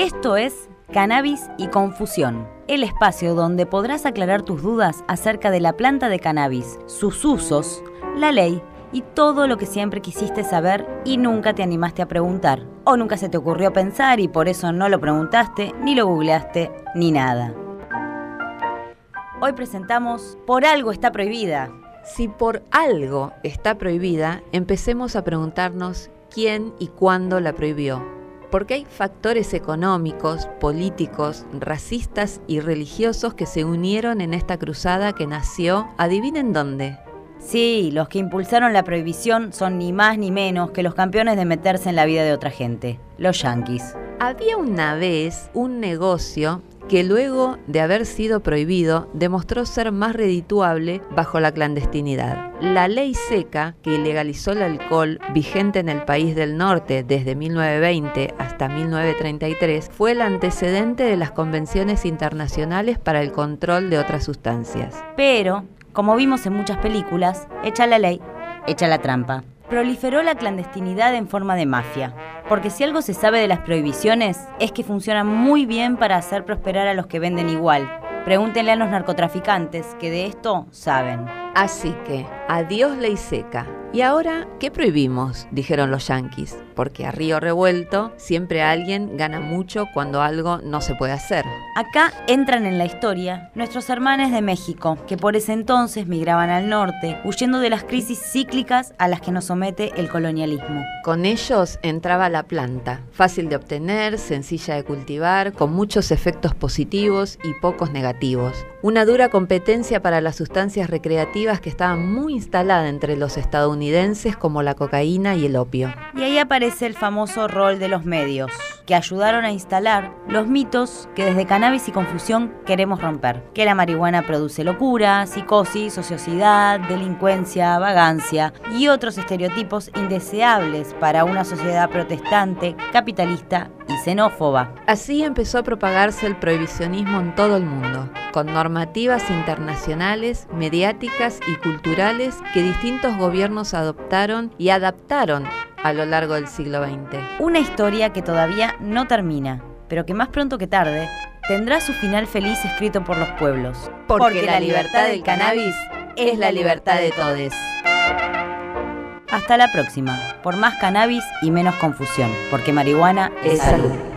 Esto es Cannabis y Confusión, el espacio donde podrás aclarar tus dudas acerca de la planta de cannabis, sus usos, la ley y todo lo que siempre quisiste saber y nunca te animaste a preguntar. O nunca se te ocurrió pensar y por eso no lo preguntaste, ni lo googleaste, ni nada. Hoy presentamos Por algo está prohibida. Si por algo está prohibida, empecemos a preguntarnos quién y cuándo la prohibió. Porque hay factores económicos, políticos, racistas y religiosos que se unieron en esta cruzada que nació, adivinen dónde, Sí, los que impulsaron la prohibición son ni más ni menos que los campeones de meterse en la vida de otra gente, los yanquis. Había una vez un negocio que luego de haber sido prohibido demostró ser más redituable bajo la clandestinidad. La ley seca que legalizó el alcohol vigente en el país del norte desde 1920 hasta 1933 fue el antecedente de las convenciones internacionales para el control de otras sustancias. Pero como vimos en muchas películas, echa la ley, echa la trampa. Proliferó la clandestinidad en forma de mafia, porque si algo se sabe de las prohibiciones es que funcionan muy bien para hacer prosperar a los que venden igual. Pregúntenle a los narcotraficantes que de esto saben. Así que, adiós ley seca. ¿Y ahora qué prohibimos? dijeron los yanquis, porque a río revuelto siempre alguien gana mucho cuando algo no se puede hacer. Acá entran en la historia nuestros hermanos de México, que por ese entonces migraban al norte, huyendo de las crisis cíclicas a las que nos somete el colonialismo. Con ellos entraba la planta, fácil de obtener, sencilla de cultivar, con muchos efectos positivos y pocos negativos. Una dura competencia para las sustancias recreativas que estaban muy instaladas entre los estadounidenses como la cocaína y el opio. Y ahí aparece el famoso rol de los medios, que ayudaron a instalar los mitos que desde cannabis y confusión queremos romper. Que la marihuana produce locura, psicosis, ociosidad, delincuencia, vagancia y otros estereotipos indeseables para una sociedad protestante, capitalista y xenófoba. Así empezó a propagarse el prohibicionismo en todo el mundo, con normativas internacionales, mediáticas y culturales que distintos gobiernos adoptaron y adaptaron a lo largo del siglo XX. Una historia que todavía no termina, pero que más pronto que tarde tendrá su final feliz escrito por los pueblos. Porque, la libertad del cannabis es la libertad de todos. Hasta la próxima, por más cannabis y menos confusión, porque marihuana es salud.